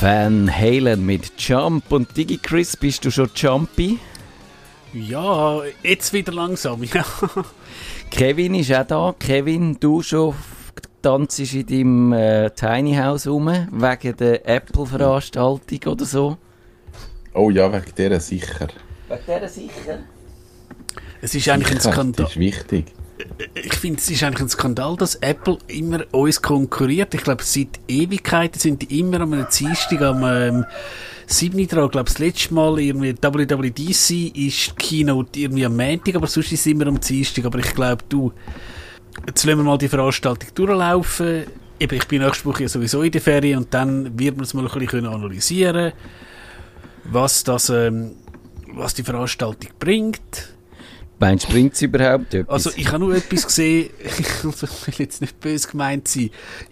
Van Halen mit Jump und Digi Chris, bist du schon Jumpy? Ja, jetzt wieder langsam, ja. Kevin ist auch da. Kevin, du schon tanzt in deinem äh, Tiny House rum, wegen der Apple-Veranstaltung oder so? Oh ja, wegen der sicher. Wegen der sicher? Es ist eigentlich ein Skandal. Das ist wichtig. Ich finde, es ist eigentlich ein Skandal, dass Apple immer uns konkurriert. Ich glaube, seit Ewigkeiten sind die immer am Dienstag am ähm, 7. dran. Ich glaube, das letzte Mal irgendwie WWDC ist Keynote irgendwie am Montag, aber sonst ist es immer am Dienstag. Aber ich glaube, du, jetzt lassen wir mal die Veranstaltung durchlaufen. Eben, ich bin nächste Woche ja sowieso in der Ferien und dann wird man es mal ein bisschen analysieren was das, ähm, was die Veranstaltung bringt. Meinst du, bringt es überhaupt etwas? Also, ich habe nur etwas gesehen, ich will jetzt nicht böse gemeint sein,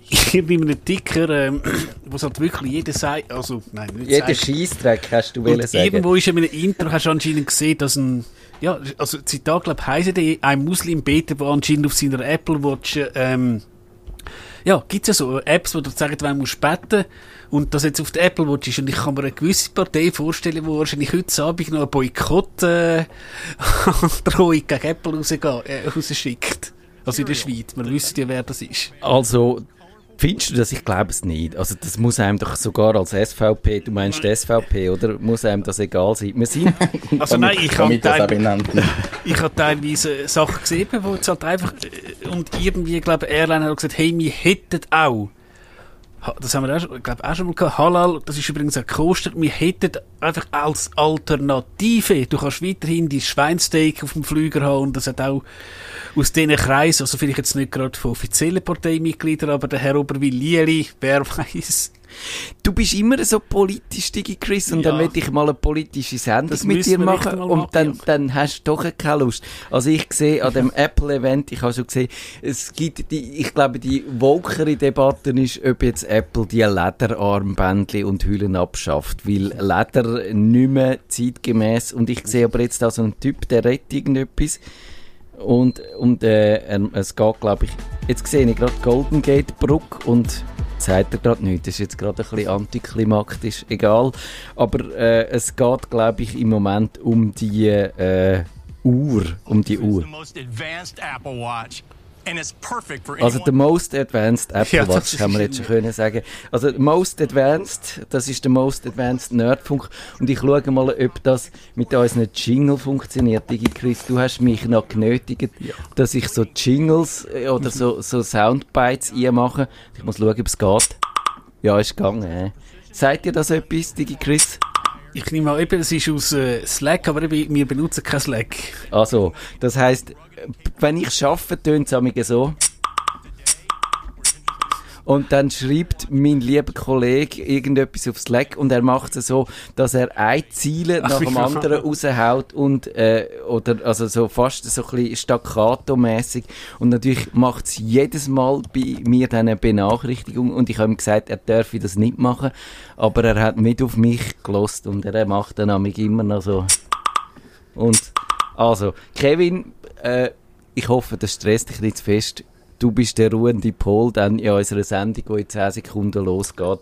ich bin einem Ticker, ähm, wo es halt wirklich jeder sagt, also, nein, nicht Jeder Scheissdreck hast du wollen sagen. Irgendwo ist in einem Intro, hast du anscheinend gesehen, dass ein, ja, also, Zitat, glaube ich, heisst ein Muslim betet, der anscheinend auf seiner Apple Watch, ähm, ja, gibt es ja so Apps, wo du sagen, wenn du beten und das jetzt auf der Apple Watch ist. Und ich kann mir eine gewisse Partei vorstellen, die wahrscheinlich heute Abend noch einen Boykott äh, Drohung gegen Apple rausgeht, äh, rausschickt. Also in der Schweiz. Man wüsste ja, wer das ist. Also, Findest du das? Ich glaube es nicht. Also das muss einem doch sogar als SVP, du meinst SVP, oder? Muss einem das egal sein? Wir sind... also nein, ich habe teilweise, ich habe teilweise Sachen gesehen, wo es halt einfach... Äh, und irgendwie, glaube ich, Airline hat gesagt, hey, wir hätten auch das haben wir auch, glaub, auch schon mal gehabt. Halal, das ist übrigens auch gekostet. Wir hätten einfach als Alternative, du kannst weiterhin die Schweinsteak auf dem Flüger haben und das hat auch aus diesen Kreisen, also vielleicht jetzt nicht gerade von offiziellen Parteimitgliedern, aber der Herr Oberwil-Lieli, wer weiß, Du bist immer so politisch, Digi Chris, und ja. dann möchte ich mal eine politische Sendung das mit dir machen und dann, dann hast du doch keine Lust. Also ich sehe an dem Apple-Event, ich habe schon gesehen, es gibt die, ich glaube, die wolkere Debatte ist, ob jetzt Apple die Lederarmbändchen und Hüllen abschafft, weil Leder nicht mehr zeitgemäß und ich sehe aber jetzt da so einen Typ, der rettet irgendetwas und, und äh, es geht, glaube ich, jetzt sehe ich gerade Golden Gate Brook und sagt er gerade nicht. Das ist jetzt gerade ein bisschen antiklimaktisch, egal. Aber äh, es geht, glaube ich, im Moment um die äh, Uhr. Um die Uhr. Also der Most Advanced Apple ja, Watch, haben wir jetzt schon können sagen. Also Most Advanced, das ist der Most Advanced Nerdfunk. Und ich schaue mal, ob das mit unseren Jingle funktioniert. Digi Chris, du hast mich noch genötigt, ja. dass ich so Jingles äh, oder so, so Soundbites mache. Ich muss schauen, ob es geht. Ja, ist gegangen. Äh. Sagt dir das etwas, Digi Chris? Ich nehme mal eben, es ist aus äh, Slack, aber eben, wir benutzen kein Slack. Also, das heisst, wenn ich arbeite, tönt es so. Und dann schreibt mein lieber Kollege irgendetwas auf Slack und er macht es so, dass er ein Ziel nach dem anderen raushaut und, äh, oder, also so fast so ein bisschen staccato-mässig. Und natürlich macht es jedes Mal bei mir dann eine Benachrichtigung und ich habe ihm gesagt, er dürfe das nicht machen, aber er hat nicht auf mich gelost und er macht dann nämlich immer noch so. Und, also, Kevin, äh, ich hoffe, das stresst dich nicht zu fest du bist der ruhende Pol dann in unserer Sendung, die in 10 Sekunden losgeht.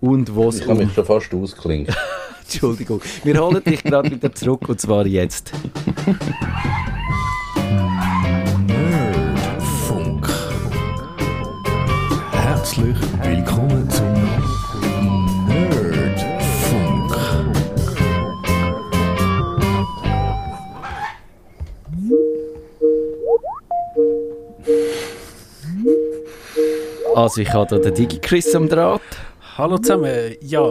Und was ich habe um... mich schon fast ausklingt. Entschuldigung. Wir holen dich gerade wieder zurück und zwar jetzt. Nerdfunk. Herzlich willkommen zum Also ich habe hier den Digi-Chris am Draht. Hallo zusammen. Ja,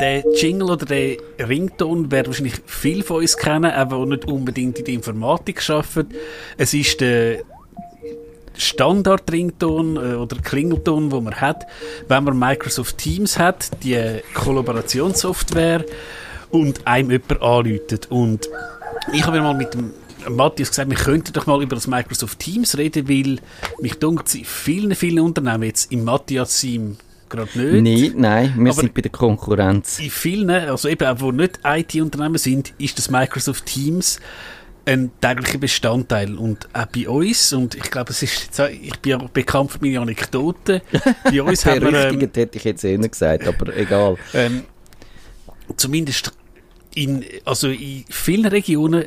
der Jingle oder der Rington werden wahrscheinlich viele von uns kennen, aber nicht unbedingt in der Informatik arbeiten. Es ist der Standard-Rington äh, oder Klingelton, den man hat, wenn man Microsoft Teams hat, die Kollaborationssoftware und einem jemand anläutet. Und ich habe mir mal mit dem Matthias gesagt, wir könnten doch mal über das Microsoft Teams reden, weil mich dunkt in vielen, vielen Unternehmen jetzt im Matthias-Team gerade nicht. Nein, nein, wir Aber sind bei der Konkurrenz. In vielen, also eben auch, wo nicht IT-Unternehmen sind, ist das Microsoft Teams ein täglicher Bestandteil. Und auch bei uns, und ich glaube, es ist, ich bin ja bekannt für meine Anekdoten. Bei uns haben wir... Ähm, hätte ich jetzt eher gesagt, aber egal. Ähm, zumindest in, also in vielen Regionen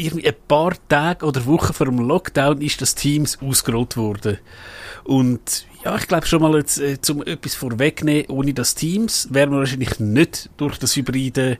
irgendwie ein paar Tage oder Wochen vor dem Lockdown ist das Teams ausgerollt worden. Und ja, ich glaube schon mal, jetzt, äh, zum etwas vorwegnehmen, ohne das Teams wären wir wahrscheinlich nicht durch das hybride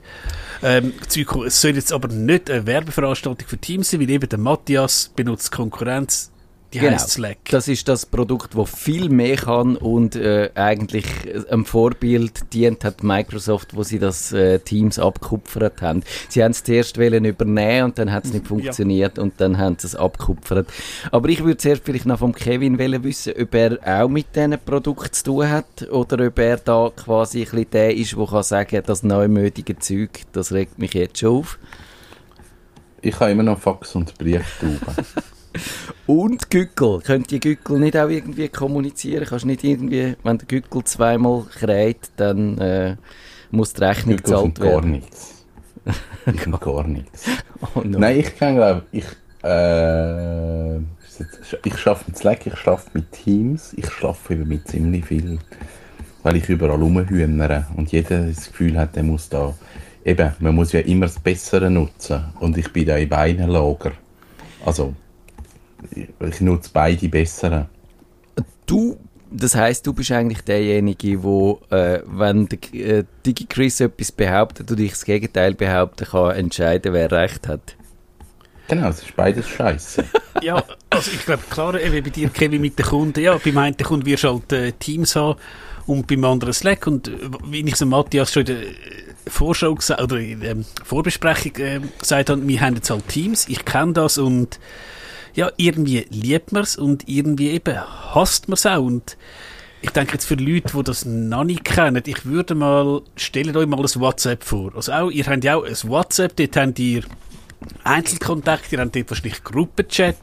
ähm, Zeug. Es soll jetzt aber nicht eine Werbeveranstaltung für Teams sein, weil eben der Matthias benutzt Konkurrenz die genau. heißt Slack. Das ist das Produkt, das viel mehr kann und äh, eigentlich ein Vorbild dient hat Microsoft, wo sie das äh, Teams abkupfert haben. Sie haben es zuerst wollen übernehmen und dann hat es nicht funktioniert ja. und dann haben sie es abkupfert. Aber ich würde zuerst vielleicht noch vom Kevin wissen, ob er auch mit diesen Produkten zu tun hat oder ob er da quasi ein bisschen der ist, der kann sagen, das neumötige Zeug, das regt mich jetzt schon auf. Ich habe immer noch Fax und Brieftauben. Und Gückel. Könnt ihr Gückel nicht auch irgendwie kommunizieren? Kannst nicht irgendwie, wenn der Gückel zweimal kräht, dann äh, muss die Rechnung gezahlt werden? gar nichts. Ich gar nichts. Oh no. Nein, ich kann glaube ich, äh, ich schaffe mit Slack, ich schaffe mit Teams, ich schaffe mit ziemlich viel, weil ich überall rumhühnere und jeder das Gefühl hat, der muss da, eben, man muss ja immer das Bessere nutzen und ich bin da in beiden Lager. Also, ich nutze beide bessere. Du, das heißt, du bist eigentlich derjenige, wo, äh, wenn der äh, DigiChris etwas behauptet und ich das Gegenteil behaupten kann, entscheiden, wer recht hat. Genau, es ist beides scheiße. ja, also ich glaube, klar, eben bei dir, Kevin, mit den Kunden, ja, beim einen Kunden wirst du halt äh, Teams haben und beim anderen Slack und äh, wie ich es Matthias schon in der Vorschau oder in der ähm, Vorbesprechung äh, gesagt habe, wir haben jetzt halt Teams, ich kenne das und ja, irgendwie liebt man es und irgendwie eben hasst man es auch. Und ich denke jetzt für Leute, die das noch nicht kennen, ich würde mal, stellt euch mal ein WhatsApp vor. Also auch, ihr habt ja auch ein WhatsApp, dort habt ihr Einzelkontakt, ihr habt dort wahrscheinlich Gruppenchat.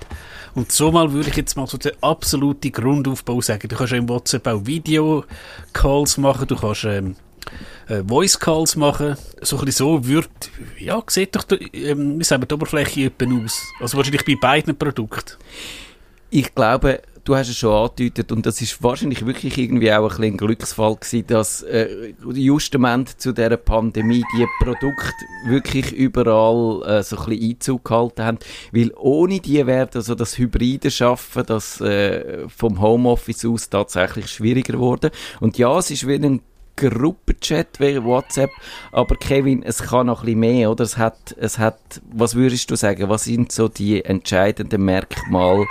Und so mal würde ich jetzt mal so den absoluten Grundaufbau sagen. Du kannst ja im WhatsApp auch Video-Calls machen, du kannst ähm, äh, Voice Calls machen. So ein bisschen so wird, ja, sieht doch, ähm, wie sagen wir, die Oberfläche aus. Also wahrscheinlich bei beiden Produkten. Ich glaube, du hast es schon angedeutet und das ist wahrscheinlich wirklich irgendwie auch ein, bisschen ein Glücksfall gewesen, dass äh, justament zu dieser Pandemie die Produkte wirklich überall äh, so ein bisschen Einzug gehalten haben, weil ohne die wäre also das hybride Schaffen, das äh, vom Homeoffice aus tatsächlich schwieriger geworden. Und ja, es ist wie ein Gruppenchat wie WhatsApp, aber Kevin, es kann noch ein bisschen mehr, oder? Es hat, es hat, was würdest du sagen, was sind so die entscheidenden Merkmale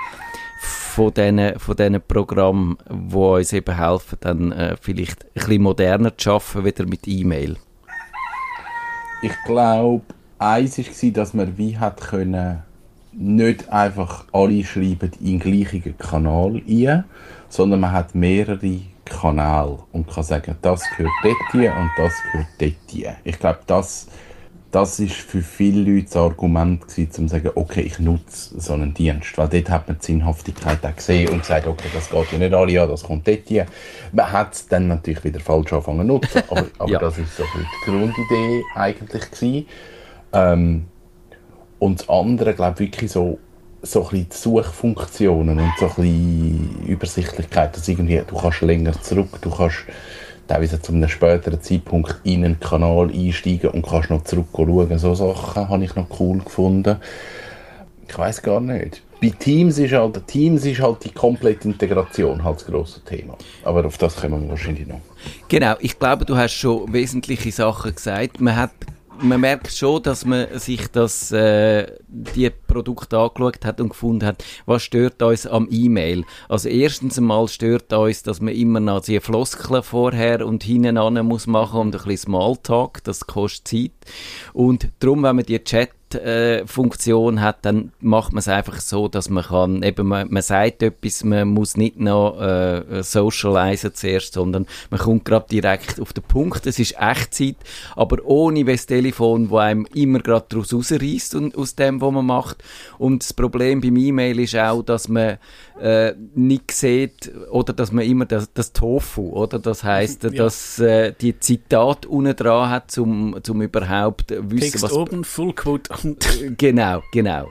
von diesen, von diesen Programmen, die uns eben helfen, dann äh, vielleicht ein bisschen moderner zu arbeiten, wieder mit E-Mail? Ich glaube, eins war, dass man wie hat können, nicht einfach alle schreiben in den gleichen Kanal ein, sondern man hat mehrere Kanal und kann sagen, das gehört dort und das gehört dort Ich glaube, das, das ist für viele Leute das Argument gewesen, um zu sagen, okay, ich nutze so einen Dienst. Weil dort hat man die Sinnhaftigkeit auch gesehen und gesagt, okay, das geht ja nicht alle an, das kommt dort hier. Man hat es dann natürlich wieder falsch angefangen zu nutzen, aber, aber ja. das ist so die Grundidee eigentlich gewesen. Ähm, und das andere, glaube ich, wirklich so so ein bisschen die Suchfunktionen und so ein bisschen Übersichtlichkeit, dass irgendwie, du kannst länger zurück, du kannst teilweise zu einem späteren Zeitpunkt in einen Kanal einsteigen und kannst noch zurück schauen. So Sachen habe ich noch cool gefunden. Ich weiß gar nicht. Bei Teams ist halt, Teams ist halt die komplette Integration halt das grosse Thema. Aber auf das kommen wir wahrscheinlich noch. Genau, ich glaube, du hast schon wesentliche Sachen gesagt. Man hat man merkt schon, dass man sich das, äh, die Produkte angeschaut hat und gefunden hat, was stört uns am E-Mail. Also erstens einmal stört uns, dass man immer noch die Floskeln vorher und hinten an muss machen und ein bisschen Smalltalk, das kostet Zeit. Und darum, wenn man die Chat Funktion hat, dann macht man es einfach so, dass man kann, eben man, man sagt etwas, man muss nicht noch äh, socialisen zuerst, sondern man kommt gerade direkt auf den Punkt. Es ist Echtzeit, aber ohne das Telefon, wo einem immer gerade daraus rausreißt und aus dem, was man macht. Braucht. Und das Problem beim E-Mail ist auch, dass man äh, nicht sieht oder dass man immer das, das Tofu, oder? Das heißt, ja. dass äh, die Zitat unten dran hat, zum, zum überhaupt wissen, Text was... oben, Full Quote. genau, genau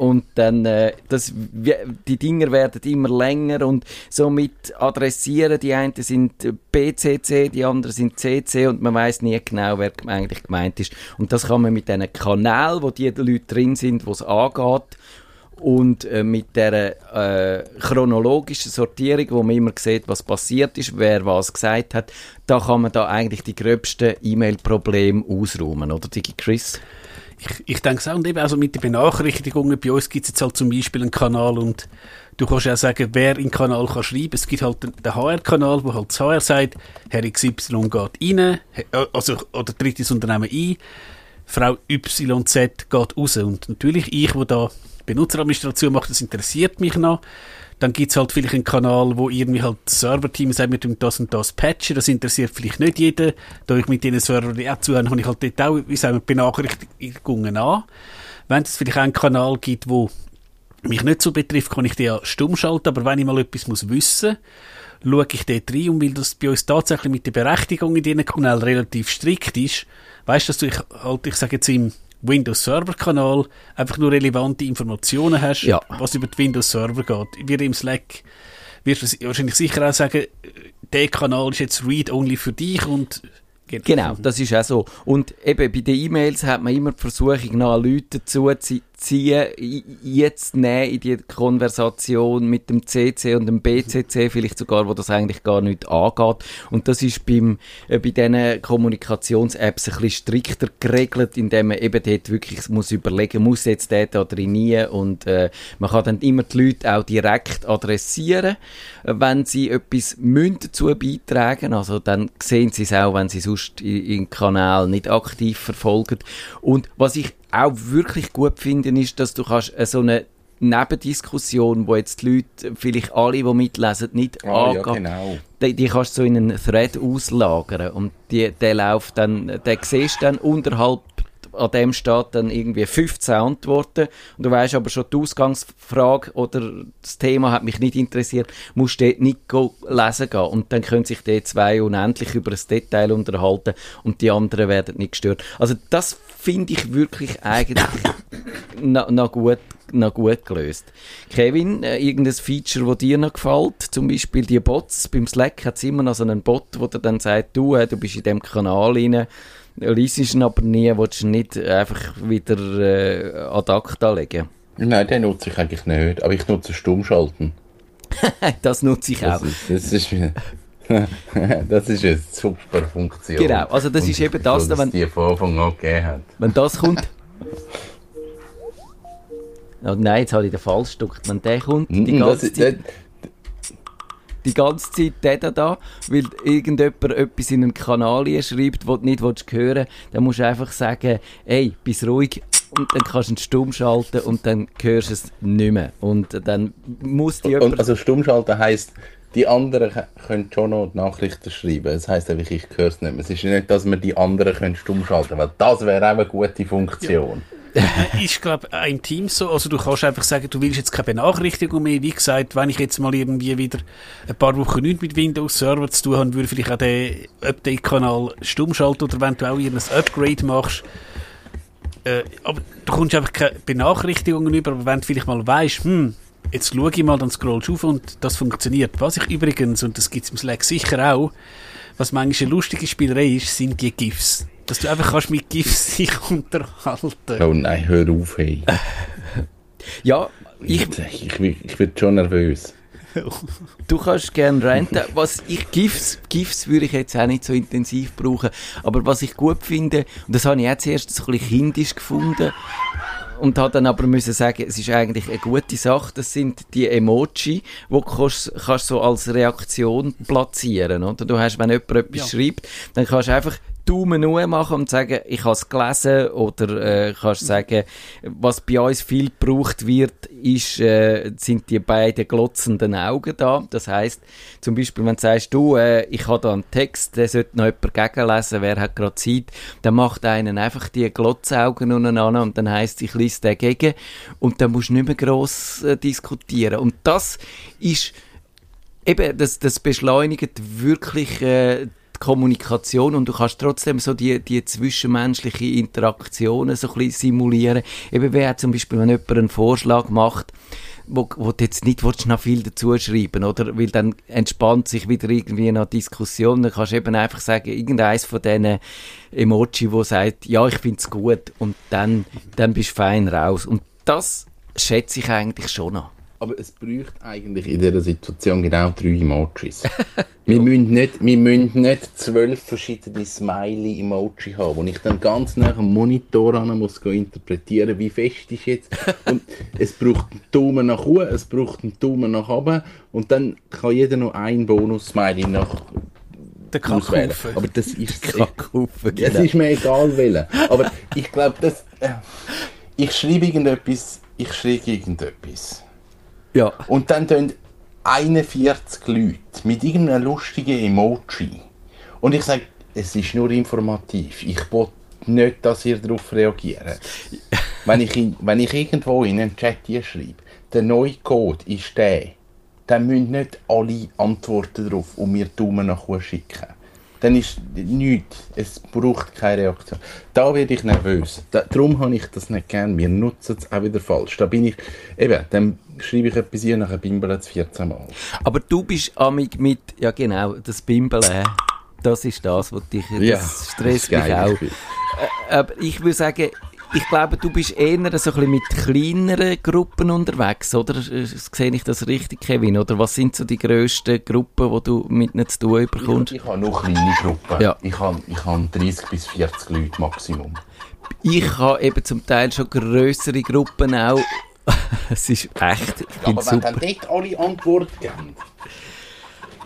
und dann äh, das, die Dinger werden immer länger und somit adressieren die einen sind BCC, die anderen sind CC und man weiß nie genau, wer eigentlich gemeint ist. Und das kann man mit diesen Kanälen, wo die Leute drin sind, wo es angeht, und äh, mit der äh, chronologischen Sortierung, wo man immer sieht, was passiert ist, wer was gesagt hat, da kann man da eigentlich die gröbsten E-Mail-Probleme ausräumen, oder Digi Chris? Ich, ich denke es auch, und eben also mit den Benachrichtigungen, bei uns gibt es jetzt halt zum Beispiel einen Kanal und du kannst ja sagen, wer in den Kanal kann schreiben. Es gibt halt den, den HR-Kanal, wo halt das HR sagt, Herr XY geht rein, also, oder tritt ins Unternehmen ein, Frau YZ geht raus. Und natürlich ich, wo da Benutzeradministration macht, das interessiert mich noch. Dann gibt es halt vielleicht einen Kanal, wo irgendwie halt Server-Team sagt, wir tun das und das patchen. Das interessiert vielleicht nicht jeden. Da ich mit diesen Servern auch zu habe, habe ich halt dort auch, wie sagen wir, Benachrichtigungen an. Wenn es vielleicht einen Kanal gibt, wo mich nicht so betrifft, kann ich den ja stumm schalten. Aber wenn ich mal etwas muss wissen schaue ich dort rein. Und weil das bei uns tatsächlich mit der Berechtigung in diesen Kanälen relativ strikt ist, weißt du, dass du, ich, halt, ich sage jetzt im Windows Server Kanal einfach nur relevante Informationen hast, ja. was über die Windows Server geht. Wie im Slack wirst du wahrscheinlich sicher auch sagen, der Kanal ist jetzt Read-Only für dich und Genau, das ist auch so. Und eben bei den E-Mails hat man immer die Versuchung, nach Leuten dazu zu ziehen, jetzt nehmen in die Konversation mit dem CC und dem BCC, vielleicht sogar, wo das eigentlich gar nicht angeht. Und das ist beim, äh, bei diesen Kommunikations-Apps ein bisschen strikter geregelt, indem man eben dort wirklich muss überlegen, muss jetzt der da trainieren und äh, man kann dann immer die Leute auch direkt adressieren, äh, wenn sie etwas müssen dazu beitragen, also dann sehen sie es auch, wenn sie sonst im Kanal nicht aktiv verfolgen. Und was ich auch wirklich gut finde, ist, dass du kannst äh, so eine Nebendiskussion, wo jetzt die Leute, vielleicht alle, die mitlesen, nicht oh, angehen, ja, genau. die, die, kannst du so in einen Thread auslagern und die, der läuft dann, der siehst dann unterhalb an dem steht dann irgendwie 15 Antworten und du weißt aber schon die Ausgangsfrage oder das Thema hat mich nicht interessiert, musst du dort nicht lesen gehen und dann können sich die zwei unendlich über das Detail unterhalten und die anderen werden nicht gestört. Also das finde ich wirklich eigentlich noch, noch, gut, noch gut gelöst. Kevin, äh, irgendein Feature, das dir noch gefällt? Zum Beispiel die Bots. Beim Slack hat es immer noch so einen Bot, wo der dann sagt, du, äh, du bist in dem Kanal rein, liest ihn aber nie, willst du nicht einfach wieder äh, ad acta legen? Nein, den nutze ich eigentlich nicht, aber ich nutze Stummschalten. das nutze ich auch. Das ist, das ist das ist eine super Funktion. Genau, also das Und ist eben das, so, wenn die von Anfang an gegeben hat. Wenn das kommt. oh nein, jetzt habe ich den falsch gedruckt. Wenn der kommt, die hm, ganze Zeit. Die ganze Zeit der da, weil irgendjemand etwas in einen Kanal schreibt, wo du nicht hören willst, dann musst du einfach sagen, ey, bist ruhig, und dann kannst du ihn stumm schalten und dann hörst du es nicht mehr. Und dann muss die und, Also stumm schalten heisst, die anderen können schon noch Nachrichten schreiben. Das heisst einfach, ich höre es nicht mehr. Es ist nicht, dass wir die anderen können stumm schalten weil das wäre auch eine gute Funktion. Ja. ist, glaube ich, Team so. Also, du kannst einfach sagen, du willst jetzt keine Benachrichtigung mehr. Wie gesagt, wenn ich jetzt mal irgendwie wieder ein paar Wochen nicht mit Windows Server zu tun habe, würde ich vielleicht auch den Update-Kanal stumm schalten oder wenn du auch ein Upgrade machst. Äh, aber du kommst einfach keine Benachrichtigungen über, aber wenn du vielleicht mal weißt, hm, jetzt schaue ich mal, dann scrollst du auf und das funktioniert. Was ich übrigens, und das gibt es im Slack sicher auch, was manchmal eine lustige Spielerei ist, sind die GIFs. Dass du einfach kannst mit GIFs sich unterhalten. Oh nein, hör auf, hey. ja, ich... Ich, ich, ich werde schon nervös. Du kannst gerne renten. Was ich, GIFs, GIFs würde ich jetzt auch nicht so intensiv brauchen. Aber was ich gut finde, und das habe ich jetzt erst so ein bisschen kindisch gefunden, und hat dann aber müssen sagen, es ist eigentlich eine gute Sache. Das sind die Emoji, die du kannst, kannst so als Reaktion platzieren, oder? Du hast, wenn jemand etwas ja. schreibt, dann kannst du einfach Daumen nur machen und sagen, ich habe es gelesen oder äh, kannst sagen, was bei uns viel gebraucht wird, ist, äh, sind die beiden glotzenden Augen da. Das heißt, zum Beispiel, wenn du sagst, du, äh, ich habe da einen Text, der sollte noch jemand gegenlesen, wer hat gerade Zeit, dann macht einen einfach die Glotzaugen untereinander und dann heisst, ich lese den gegen und dann musst du nicht mehr gross äh, diskutieren. Und das ist eben, das, das beschleunigt wirklich äh, Kommunikation und du kannst trotzdem so die, die zwischenmenschliche Interaktionen so ein bisschen simulieren. Eben wer zum Beispiel, wenn jemand einen Vorschlag macht, wo, wo du jetzt nicht willst, noch viel dazu schreiben, oder? Weil dann entspannt sich wieder irgendwie eine Diskussion. Dann kannst du eben einfach sagen, irgendeins von diesen Emoji, wo sagt, ja, ich finde es gut, und dann, dann bist du fein raus. Und das schätze ich eigentlich schon noch. Aber es bräuchte eigentlich in dieser Situation genau drei Emojis. wir, müssen nicht, wir müssen nicht zwölf verschiedene Smiley-Emoji haben, wo ich dann ganz nach dem Monitor an muss interpretieren, wie fest ist jetzt. Und es braucht einen Daumen nach oben, es braucht einen Daumen nach oben und dann kann jeder noch ein Bonus-Smiley nach der Kackhaufen. Aber das ist Kackhaufen, genau. Es ist mir egal welcher. Aber ich glaube, das... Äh, ich schreibe irgendetwas, ich schreibe irgendetwas. Ja. Und dann tun 41 Leute mit irgendeinem lustigen Emoji. Und ich sage, es ist nur informativ. Ich will nicht, dass ihr darauf reagiert. wenn, ich in, wenn ich irgendwo in einen Chat schreibe, der neue Code ist der, dann müssen nicht alle antworten darauf und mir Daumen nach oben schicken dann ist nichts. Es braucht keine Reaktion. Da werde ich nervös. Da, darum habe ich das nicht gern. Wir nutzen es auch wieder falsch. Da bin ich, eben, dann schreibe ich etwas hier, nachher bimbeln es 14 Mal. Aber du bist amig mit, ja genau, das Bimbeln, das ist das, was dich, das ja, stresst mich auch. Aber ich würde sagen, ich glaube, du bist eher so ein bisschen mit kleineren Gruppen unterwegs, oder? Sehe ich das richtig, Kevin? Oder was sind so die grössten Gruppen, die du mit ihnen zu tun bekommst? Ich, ich habe nur kleine Gruppen. Ja. Ich, habe, ich habe 30 bis 40 Leute Maximum. Ich habe eben zum Teil schon grössere Gruppen auch. es ist echt, ich Aber wenn dann dort alle Antworten geben...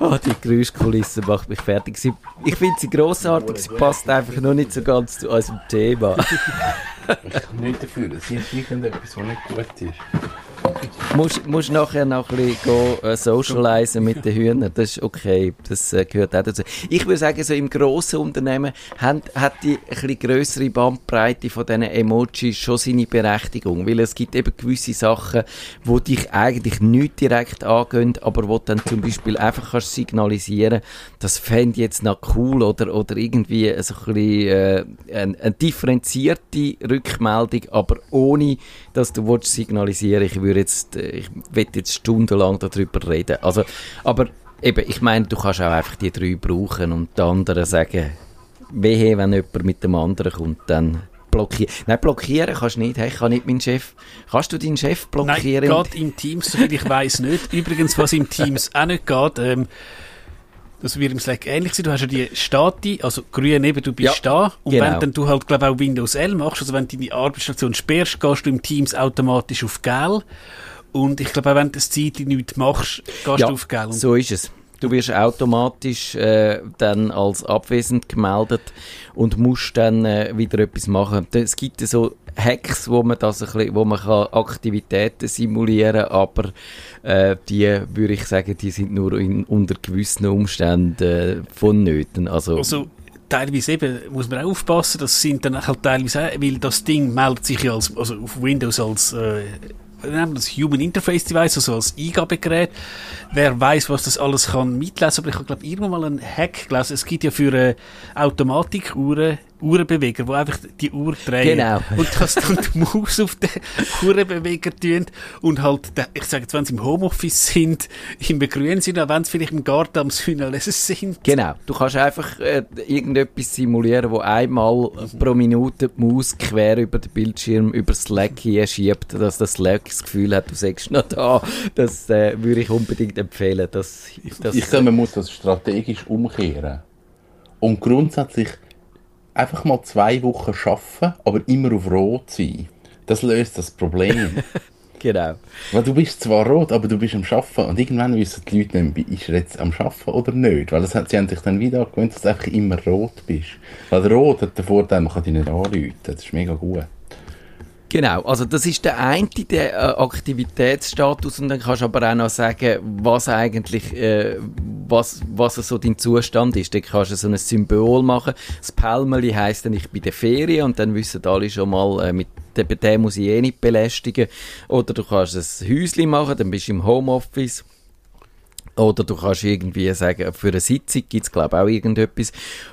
Oh, die Geräuschkulisse macht mich fertig. ich finde sie grossartig, sie passt einfach noch nicht so ganz zu unserem Thema. ich kann nicht dafür, es ist irgendetwas, was nicht gut ist. Musst, musst nachher noch ein bisschen go, äh, mit den Hühnern. Das ist okay. Das äh, gehört auch dazu. Ich würde sagen, so im grossen Unternehmen hat, hat die ein bisschen grössere Bandbreite von diesen Emojis schon seine Berechtigung. Weil es gibt eben gewisse Sachen, wo dich eigentlich nicht direkt angehen, aber wo dann zum Beispiel einfach kannst signalisieren, das fände ich jetzt noch cool oder, oder irgendwie so ein bisschen, äh, eine, eine differenzierte Rückmeldung, aber ohne, dass du signalisieren ich würde jetzt, äh, ich will jetzt stundenlang darüber reden. Also, aber eben, ich meine, du kannst auch einfach die drei brauchen und die anderen sagen, wehe, wenn jemand mit dem anderen kommt, dann blockieren. Nein, blockieren kannst du nicht. Hey, ich kann nicht meinen Chef. Kannst du deinen Chef blockieren? Nein, geht im Teams, soviel ich weiß nicht. Übrigens, was im Teams auch nicht geht, ähm, das wird im Slack ähnlich sein. Du hast ja die Stati, also grün eben, du bist ja, da. Und genau. wenn dann du halt, glaube auch Windows L machst, also wenn du deine Arbeitsstation sperrst, gehst du im Teams automatisch auf Gel. Und ich glaube auch wenn du das Zeit nichts machst, gehst ja, du auf Gel. so ist es. Du wirst automatisch äh, dann als abwesend gemeldet und musst dann äh, wieder etwas machen. Es gibt so Hacks, wo man das ein bisschen, wo man kann Aktivitäten simulieren, aber äh, die würde ich sagen, die sind nur in, unter gewissen Umständen äh, vonnöten. Also, also teilweise eben muss man auch aufpassen, das sind dann halt teilweise weil das Ding meldet sich ja als, also auf Windows als äh, das Human Interface Device, also als Eingabegerät. Wer weiß, was das alles kann mitlesen, aber ich habe glaube irgendwann mal einen Hack gelesen. Es gibt ja für äh, Automatikuhren Uhrenbeweger, wo einfach die Uhr drehen. Genau. Und dass dann die Maus auf den Uhrenbeweger tun und halt, ich sage jetzt, wenn sie im Homeoffice sind, im Begrünen sind, dann wenn sie vielleicht im Garten am Sühnenlesen sind. Genau. Du kannst einfach äh, irgendetwas simulieren, wo einmal pro Minute die Maus quer über den Bildschirm, über Slack hier schiebt, dass das Slack das Gefühl hat, du sagst noch da. Das äh, würde ich unbedingt empfehlen. Dass, dass, ich glaube, man muss das strategisch umkehren. Und grundsätzlich einfach mal zwei Wochen arbeiten, aber immer auf Rot sein. Das löst das Problem. genau. Weil du bist zwar rot, aber du bist am Arbeiten und irgendwann wissen die Leute nicht, ist er jetzt am Arbeiten oder nicht. Weil das hat, sie haben sich dann wieder gewöhnt, dass du einfach immer rot bist. Weil rot hat den Vorteil, man kann dich nicht anrufen. Das ist mega gut. Genau, also das ist der eine der äh, Aktivitätsstatus und dann kannst du aber auch noch sagen, was eigentlich, äh, was, was so dein Zustand ist. Dann kannst du so ein Symbol machen. Das Palmeli heisst dann, ich bin in der Ferien und dann wissen alle schon mal, äh, mit dem, den muss ich eh nicht belästigen. Oder du kannst ein Häuschen machen, dann bist du im Homeoffice. Oder du kannst irgendwie sagen, für eine Sitzung gibt es, glaube ich, auch irgendetwas.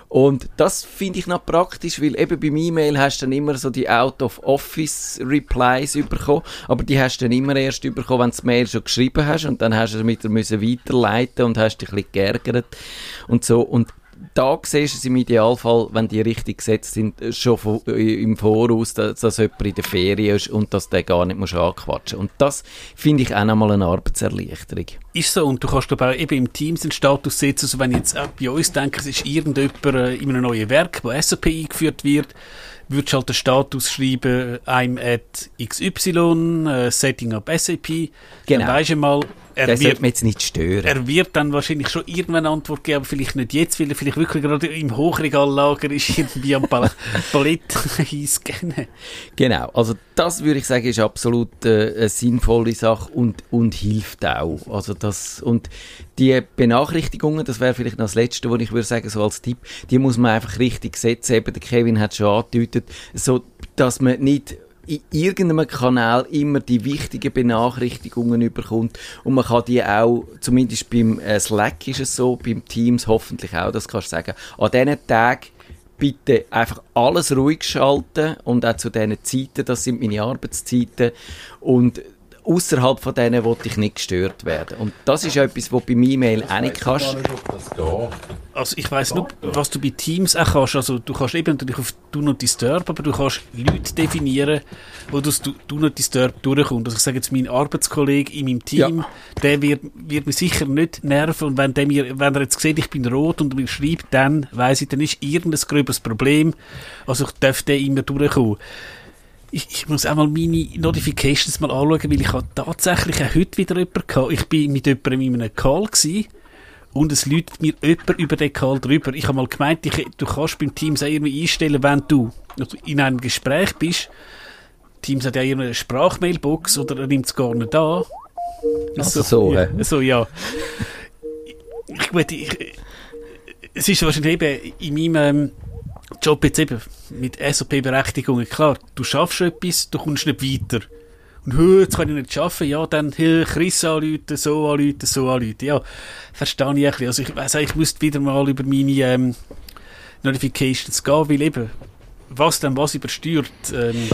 Und das finde ich noch praktisch, weil eben beim E-Mail hast du dann immer so die Out-of-Office-Replies bekommen, aber die hast du dann immer erst bekommen, wenn du das Mail schon geschrieben hast und dann hast du es mit müssen weiterleiten und hast dich ein bisschen geärgert und so. Und da siehst du es im Idealfall, wenn die richtig gesetzt sind, schon äh, im Voraus, dass, dass jemand in der Ferien ist und dass der gar nicht muss anquatschen Und das finde ich auch nochmal eine Arbeitserleichterung. Ist so, und du kannst aber eben im Teams einen Status setzen, also wenn jetzt auch bei uns denken, es ist irgendjemand äh, in einem neuen Werk, wo SAP eingeführt wird, würdest halt den Status schreiben, I'm at XY, uh, setting up SAP. Genau. Dann weisst du mal, er das wird, jetzt nicht stören. Er wird dann wahrscheinlich schon irgendwann eine Antwort geben, aber vielleicht nicht jetzt, weil er vielleicht wirklich gerade im Hochregallager ist, irgendwie am Palett einscannen. Genau, also das würde ich sagen, ist absolut äh, eine sinnvolle Sache und, und hilft auch. Also das, und die Benachrichtigungen, das wäre vielleicht noch das Letzte, was ich würde sagen, so als Tipp, die muss man einfach richtig setzen. Eben, der Kevin hat schon angedeutet, so, dass man nicht in irgendeinem Kanal immer die wichtigen Benachrichtigungen überkommt. Und man kann die auch, zumindest beim äh, Slack ist es so, beim Teams hoffentlich auch, das kannst du sagen, an diesen Tagen bitte einfach alles ruhig schalten und auch zu diesen Zeiten, das sind meine Arbeitszeiten. Und außerhalb von denen wollte ich nicht gestört werden. Und das ist etwas, was bei E-Mail auch nicht kannst. Also ich weiss nur, was du bei Teams auch kannst. Also du kannst eben natürlich auf Do Not Disturb, aber du kannst Leute definieren, wo das Do Not Disturb durchkommt. Also ich sage jetzt, mein Arbeitskollege in meinem Team, ja. der wird, wird mich sicher nicht nerven und wenn, der mir, wenn er jetzt sieht, ich bin rot und mir schreibt, dann weiss ich, dann ist irgendein gröbes Problem. Also ich darf der immer durchkommen ich, ich, muss auch mal meine Notifications mal anschauen, weil ich habe tatsächlich auch heute wieder jemanden gehabt. Ich bin mit jemandem in einem Call gewesen und es läutet mir jemand über den Call drüber. Ich habe mal gemeint, ich, du kannst beim Teams auch irgendwie einstellen, wenn du in einem Gespräch bist. Teams hat ja eine Sprachmailbox oder er nimmt es gar nicht an. Also so, ja, so, ja. Ich, ich, ich, es ist wahrscheinlich eben in meinem ähm, Job jetzt eben mit SOP-Berechtigungen, klar, du schaffst etwas, du kommst nicht weiter. Und jetzt kann ich nicht schaffen, ja, dann Chris anrufen, so anrufen, so anrufen. Ja, verstehe ich ein bisschen. Also ich weiss, ich müsste wieder mal über meine ähm, Notifications gehen, weil eben, was dann was übersteuert. Ähm,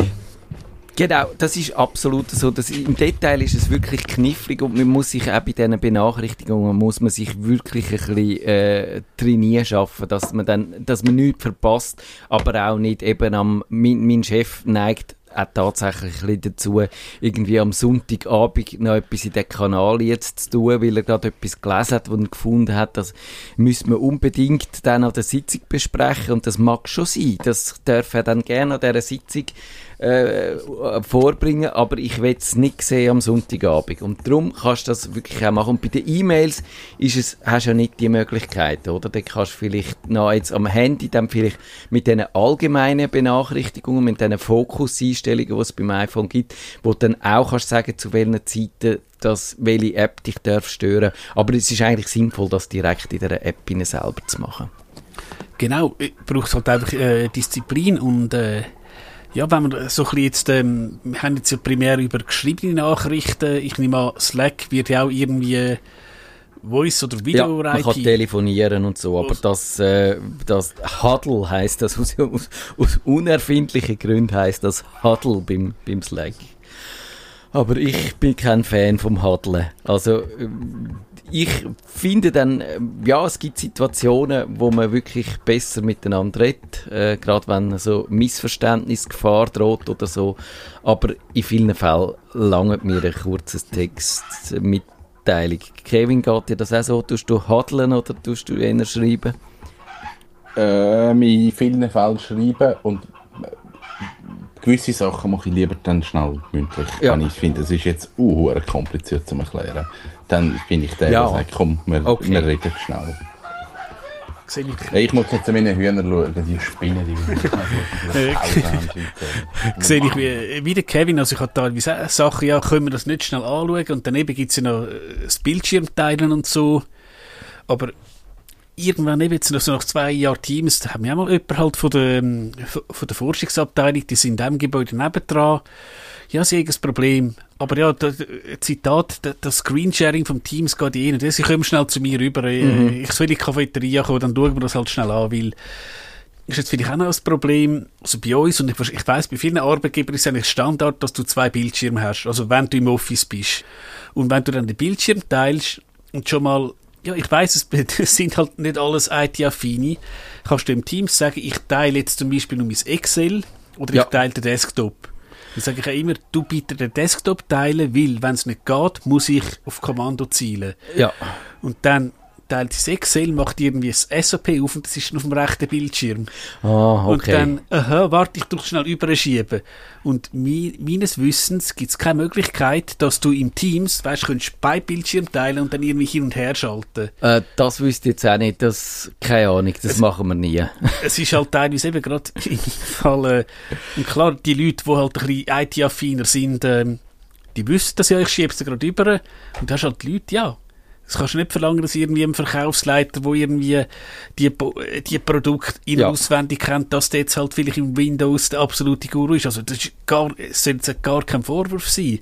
Genau, das ist absolut so. Das, Im Detail ist es wirklich knifflig und man muss sich auch bei diesen Benachrichtigungen muss man sich wirklich ein bisschen äh, trainieren schaffen, dass man dann, dass man nichts verpasst, aber auch nicht eben am, mein, mein Chef neigt auch tatsächlich ein dazu, irgendwie am Sonntagabend noch etwas in den Kanal jetzt zu tun, weil er gerade etwas gelesen hat und gefunden hat, das müssen wir unbedingt dann an der Sitzung besprechen und das mag schon sein. Das darf er dann gerne an dieser Sitzung äh, vorbringen, aber ich will es nicht sehen am Sonntagabend. Und darum kannst du das wirklich auch machen. Und bei den E-Mails ist es, hast du ja nicht die Möglichkeit, oder? Da kannst du vielleicht noch jetzt am Handy dann vielleicht mit diesen allgemeinen Benachrichtigungen, mit diesen Fokuseinstellungen, die es beim iPhone gibt, wo du dann auch kannst sagen, zu welchen Zeiten dass welche App dich darf stören. Aber es ist eigentlich sinnvoll, das direkt in der App selber zu machen. Genau, braucht halt einfach äh, Disziplin und äh, ja, wenn wir so ein bisschen jetzt, ähm, wir haben jetzt ja primär über geschriebene Nachrichten, ich nehme an, Slack wird ja auch irgendwie Voice oder Video ja, man kann telefonieren und so, aber das, äh, das Huddle heißt das, aus, aus, aus unerfindlichen Gründen heißt das Huddle beim, beim Slack. Aber ich bin kein Fan vom Huddle. Also, ich finde dann, äh, ja, es gibt Situationen, wo man wirklich besser miteinander redet, äh, gerade wenn so Missverständnis, Gefahr droht oder so. Aber in vielen Fällen langt mir ein kurzes Text Mitteilung. Kevin, geht dir das auch so? Tust du hadeln oder tust du eher schreiben? Ähm, in vielen Fällen schreiben und gewisse Sachen mache ich lieber dann schnell mündlich. Ja. Wenn ich finde, es ist jetzt uh, kompliziert zu erklären. Dann bin ich der, ja. der sagt, komm, wir, okay. wir reden schnell. Ich, ich muss jetzt zu meinen Hühnern schauen, die spinnen die Sehe ich wie, wie der Kevin, also ich habe teilweise Sachen, ja, können wir das nicht schnell anschauen und daneben gibt es ja noch äh, das Bildschirmteilen und so. Aber irgendwann eben jetzt noch so nach zwei Jahren Teams, da haben wir auch mal jemanden halt von der, ähm, von der Forschungsabteilung, die sind in diesem Gebäude nebendran. Ja, sie haben ein Problem. Aber ja, das, Zitat, das Screensharing vom Teams geht eh nicht. Sie kommen schnell zu mir rüber. Äh, mhm. Ich soll in die Cafeteria kommen, dann schauen wir das halt schnell an, weil ist jetzt vielleicht auch noch ein Problem, also bei uns, und ich, ich weiss, bei vielen Arbeitgebern ist es eigentlich Standard, dass du zwei Bildschirme hast, also wenn du im Office bist. Und wenn du dann den Bildschirm teilst und schon mal ja, ich weiß, es, sind halt nicht alles IT-affine. Kannst du dem Teams sagen, ich teile jetzt zum Beispiel nur mein Excel oder ja. ich teile den Desktop. Dann sage ich ja immer, du bitte den Desktop teilen, weil, wenn es nicht geht, muss ich auf Kommando zielen. Ja. Und dann teilt das Excel, macht irgendwie das SAP auf und das ist auf dem rechten Bildschirm. Ah, okay. Und dann, aha, warte, ich drücke schnell überschieben. Und mi meines Wissens gibt es keine Möglichkeit, dass du im Teams, weißt du, könntest bei Bildschirm teilen und dann irgendwie hin und her schalten. Äh, das wüsste ich jetzt auch nicht, das, keine Ahnung, das es, machen wir nie. es ist halt teilweise eben gerade im Fall, äh, und klar, die Leute, die halt ein bisschen IT-affiner sind, äh, die wissen das ja, ich schiebe es gerade über und da hast halt die Leute, ja, das kannst du nicht verlangen, dass irgendwie ein Verkaufsleiter, der irgendwie die, die Produkte in ja. auswendig kennt, dass der jetzt halt vielleicht im Windows der absolute Guru ist. Also das ist gar, sollte gar kein Vorwurf sein.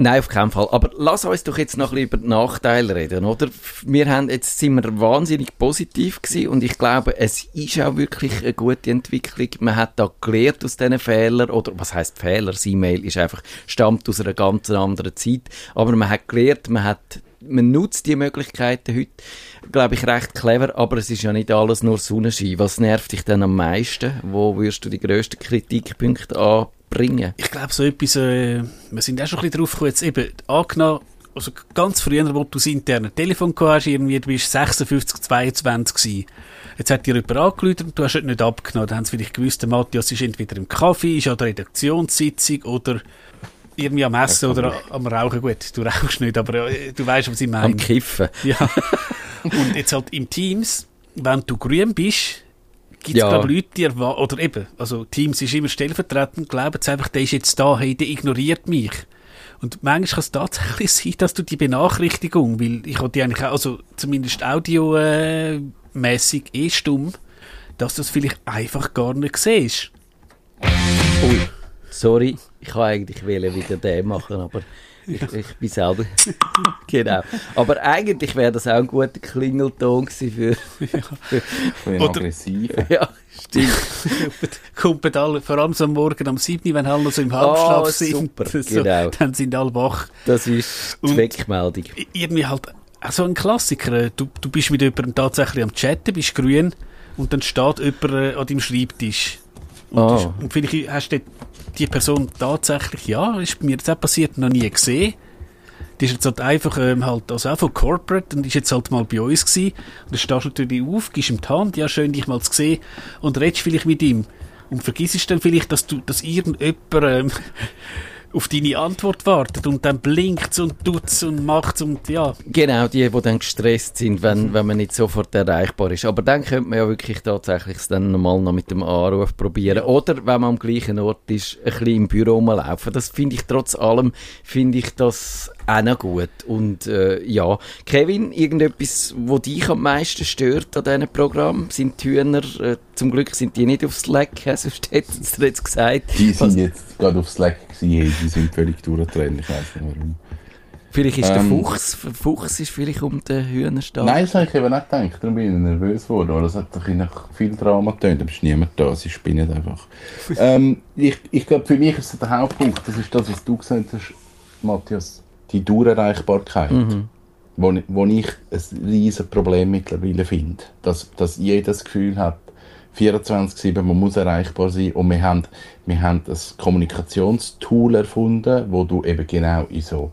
Nein, auf keinen Fall. Aber lass uns doch jetzt noch ein bisschen über die Nachteile reden, oder? Wir haben, jetzt sind wir wahnsinnig positiv gewesen und ich glaube, es ist auch wirklich eine gute Entwicklung. Man hat da gelernt aus diesen Fehlern, oder was heißt Fehler? Das E-Mail ist einfach, stammt aus einer ganz anderen Zeit. Aber man hat gelernt, man hat man nutzt die Möglichkeiten heute, glaube ich, recht clever, aber es ist ja nicht alles nur Sonnenschein. Was nervt dich denn am meisten? Wo würdest du die grössten Kritikpunkte anbringen? Ich glaube, so etwas, äh, wir sind auch schon ein bisschen drauf gekommen, jetzt eben, angenommen, also ganz früher, wo du das interne Telefon hast, irgendwie, du bist 56, 22 gewesen. Jetzt hat dir jemand angerufen und du hast es nicht abgenommen. Dann haben sie vielleicht gewusst, der Matthias ist entweder im Kaffee, ist an der Redaktionssitzung oder irgendwie am Essen oder am Rauchen. Gut, du rauchst nicht, aber äh, du weißt, was ich meine. Am Kiffen. Ja. Und jetzt halt im Teams, wenn du grün bist, gibt es, ja. glaube Leute, die oder eben, also Teams ist immer stellvertretend, glauben sie einfach, der ist jetzt da, hey, der ignoriert mich. Und manchmal kann es tatsächlich sein, dass du die Benachrichtigung, weil ich hatte die eigentlich auch, also zumindest audiomäßig äh, eh stumm, dass du das vielleicht einfach gar nicht siehst. Ui. Sorry, ich kann eigentlich wieder den machen, aber ich, ich bin selber. genau. Aber eigentlich wäre das auch ein guter Klingelton gewesen für. für, für Oder, aggressiv. Ja, stimmt. Kommt alle, vor allem so am Morgen um 7 wenn alle so im Halbschlaf oh, sind. Super, so, genau. Dann sind alle wach. Das ist die Weckmeldung. Irgendwie halt auch so ein Klassiker. Du, du bist mit jemandem tatsächlich am Chatten, bist grün und dann steht jemand äh, an deinem Schreibtisch. Und, oh. ist, und vielleicht hast du die Person tatsächlich, ja, ist mir jetzt auch passiert, noch nie gesehen. Die ist jetzt halt einfach ähm, halt, also auch von Corporate und ist jetzt halt mal bei uns gewesen. Und dann stehst du natürlich auf, gibst ihm die Hand, ja, schön dich mal zu sehen und redest vielleicht mit ihm. Und vergisst dann vielleicht, dass du, dass irgendjemand, ähm, auf deine Antwort wartet und dann blinkt und tut's und macht's und ja. Genau, die, die dann gestresst sind, wenn, wenn man nicht sofort erreichbar ist. Aber dann könnte man ja wirklich tatsächlich es dann normal noch mit dem Anruf probieren. Oder wenn man am gleichen Ort ist, ein bisschen im Büro rumlaufen. Das finde ich trotz allem, finde ich das auch noch gut. Und äh, ja, Kevin, irgendetwas, was dich am meisten stört an diesem Programm? Sind die Hühner, äh, zum Glück sind die nicht auf Slack, sonst hätten sie jetzt gesagt. Die sind jetzt gerade auf Slack gewesen, die sind völlig durchgetrennt, ich weiß nicht warum. Vielleicht ist ähm, der Fuchs, Fuchs ist vielleicht um den Hühnerstab. Nein, das habe ich eben nicht gedacht, darum bin ich nervös geworden, weil das hat doch nach viel Drama getönt, aber es ist niemand da, sie spinnen einfach. ähm, ich ich glaube, für mich ist der Hauptpunkt, das ist das, was du gesagt hast, Matthias, die Dauererreichbarkeit. Mhm. Wo, wo ich ein riesiges Problem mittlerweile finde. Dass, dass jeder das Gefühl hat, 24-7, man muss erreichbar sein. Und wir haben, wir haben ein Kommunikationstool erfunden, wo du eben genau in so,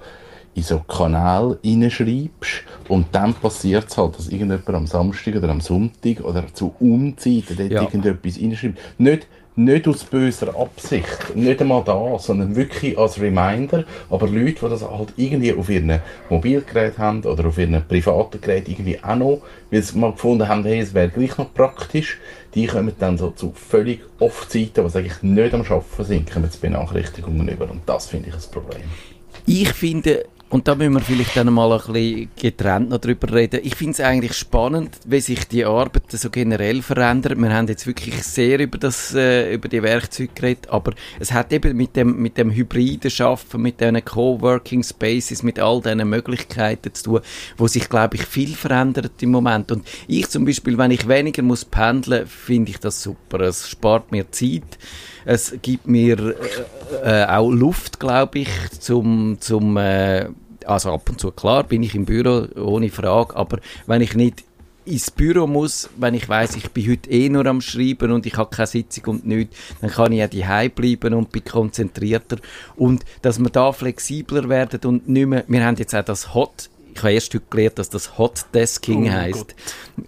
in so Kanal hineinschreibst. Und dann passiert es halt, dass irgendjemand am Samstag oder am Sonntag oder zu Umzeiten dort ja. irgendetwas hineinschreibt. Nicht, nicht aus böser Absicht, nicht einmal da, sondern wirklich als Reminder, aber Leute, die das halt irgendwie auf ihrem Mobilgerät haben oder auf ihrem privaten Gerät irgendwie auch noch, weil sie mal gefunden haben, hey, es wäre gleich noch praktisch, die kommen dann so zu völlig Off-Zeiten, die eigentlich nicht am Arbeiten sind, kommen zu Benachrichtigungen über und das finde ich ein Problem. Ich finde, und da müssen wir vielleicht dann mal ein bisschen getrennt noch drüber reden. Ich finde es eigentlich spannend, wie sich die Arbeit so generell verändert. Wir haben jetzt wirklich sehr über das, äh, über die Werkzeuge geredet, aber es hat eben mit dem, mit dem hybriden Schaffen, mit diesen Coworking Spaces, mit all diesen Möglichkeiten zu tun, wo sich, glaube ich, viel verändert im Moment. Und ich zum Beispiel, wenn ich weniger muss pendeln, finde ich das super. Es spart mir Zeit. Es gibt mir äh, äh, auch Luft, glaube ich, zum, zum äh, also ab und zu, klar, bin ich im Büro, ohne Frage, aber wenn ich nicht ins Büro muss, wenn ich weiß, ich bin heute eh nur am Schreiben und ich habe keine Sitzung und nichts, dann kann ich ja daheim bleiben und bin konzentrierter. Und dass wir da flexibler werden und nicht mehr, wir haben jetzt auch das Hot ich habe erst heute gelernt, dass das Hot Desking oh heisst.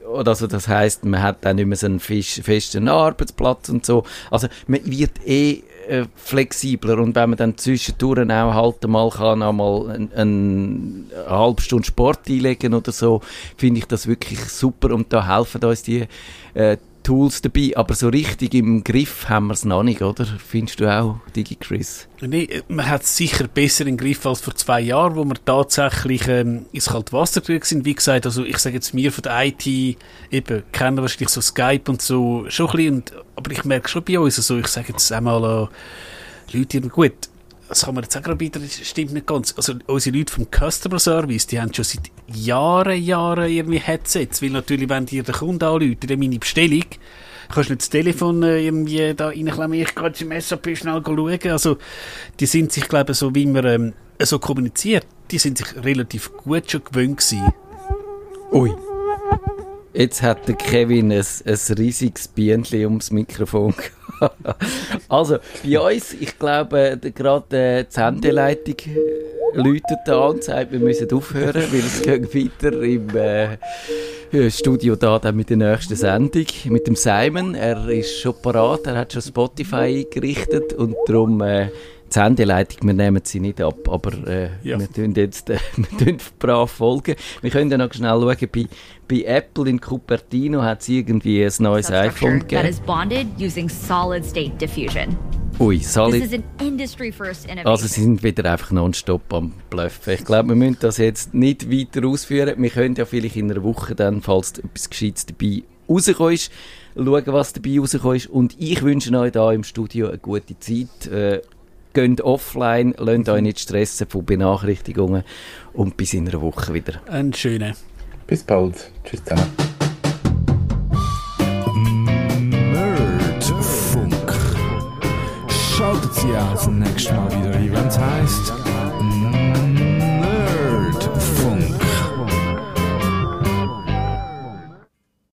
Oder also das heißt, man hat dann nicht mehr so einen festen Arbeitsplatz und so. Also man wird eh äh, flexibler. Und wenn man dann zwischendurch auch halt mal kann, einmal ein, ein, eine halbe Stunde Sport einlegen oder so, finde ich das wirklich super. Und da helfen uns die äh, Tools dabei, aber so richtig im Griff haben wir es noch nicht, oder? Findest du auch, DigiChris? Nee, man hat es sicher besser im Griff als vor zwei Jahren, wo wir tatsächlich ähm, ins kalte Wasser gegangen sind. Wie gesagt, also ich sage jetzt, wir von der IT eben kennen wahrscheinlich so Skype und so schon ein bisschen, und, aber ich merke schon bei uns, also ich sage jetzt einmal äh, Leute, gut, das kann man jetzt auch gerade das stimmt nicht ganz. Also, unsere Leute vom Customer Service, die haben schon seit Jahren, Jahren irgendwie Headsets, weil natürlich, wenn dir der Kunde anruft, dann meine Bestellung, kannst du nicht das Telefon äh, irgendwie da reinklemmen, ich kann im SAP schnell schauen. Also, die sind sich, glaube ich, so wie man ähm, so kommuniziert, die sind sich relativ gut schon gewöhnt gewesen. Ui. Jetzt hat der Kevin ein, ein riesiges Bienchen ums Mikrofon also, bei uns, ich glaube, gerade die Sendeleitung läutet da und sagt, wir müssen aufhören, weil es geht weiter im äh, Studio da dann mit der nächsten Sendung, mit dem Simon. Er ist schon parat, er hat schon Spotify eingerichtet und darum... Äh, die Sendeleitung, wir nehmen sie nicht ab, aber äh, ja. wir tun jetzt äh, wir tun brav folgen. Wir können dann noch schnell schauen, bei, bei Apple in Cupertino hat es irgendwie ein neues iPhone gegeben. That is bonded using solid state diffusion. Ui, solid. Also sie sind wieder einfach nonstop am Bluffen. Ich glaube, wir müssen das jetzt nicht weiter ausführen. Wir können ja vielleicht in einer Woche dann, falls etwas Gescheites dabei rausgekommen ist, schauen, was dabei rausgekommen ist. Und ich wünsche euch hier im Studio eine gute Zeit. Äh, geht offline, lasst euch nicht stressen von Benachrichtigungen und bis in einer Woche wieder. Ein schöner. Bis bald. Tschüss zusammen. Nerdfunk. Schaltet Sie auch das nächste Mal wieder